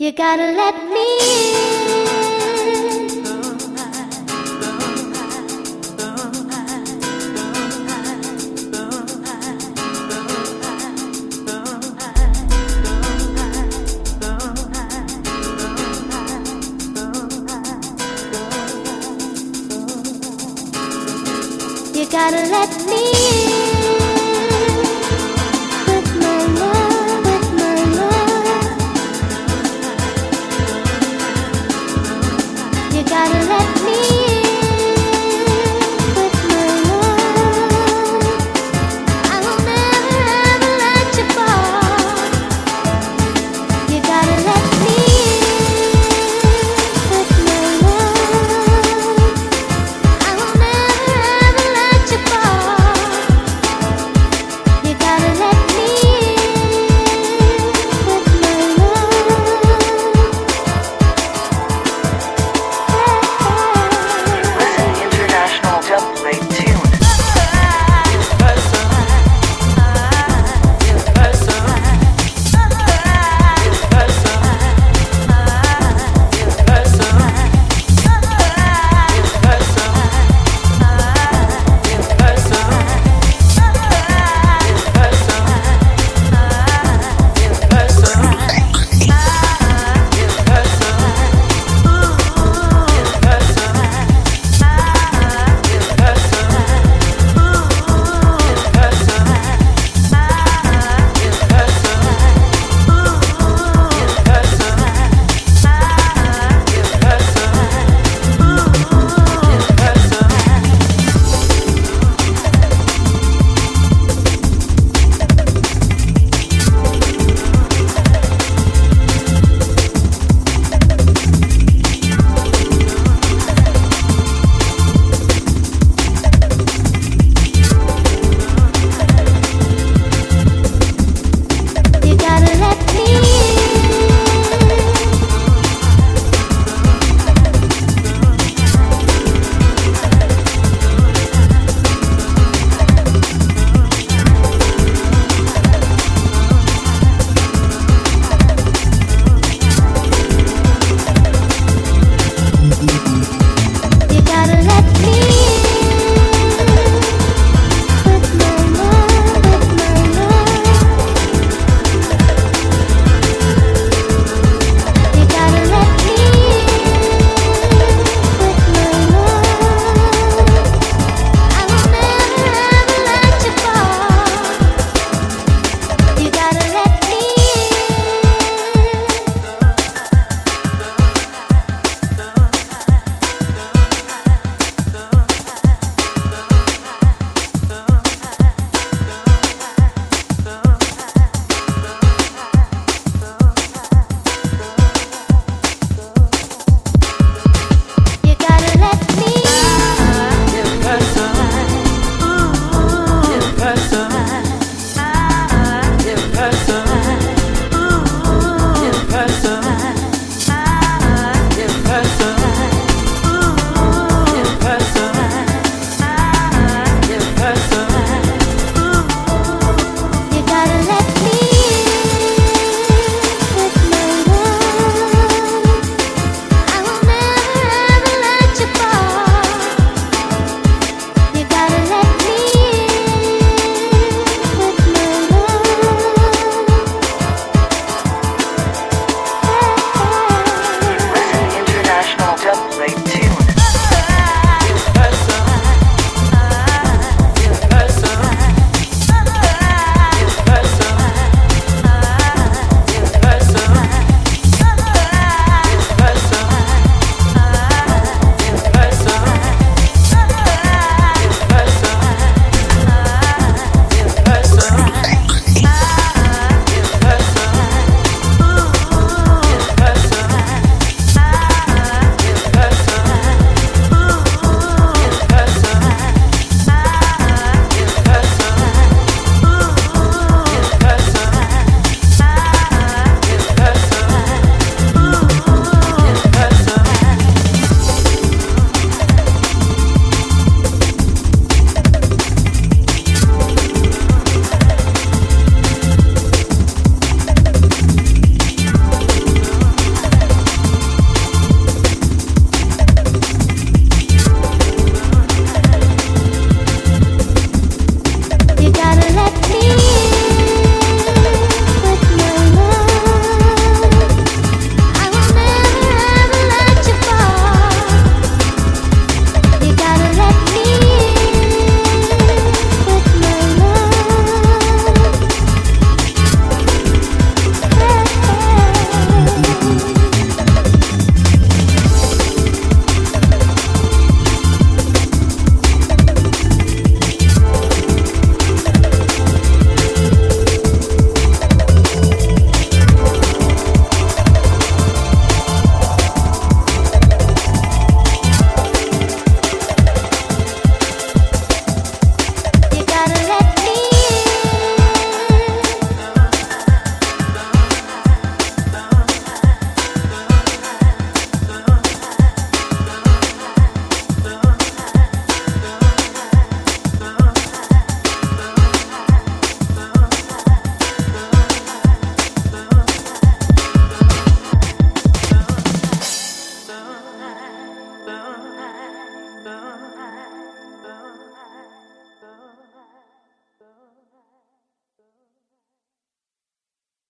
You gotta let me in. You gotta let me in.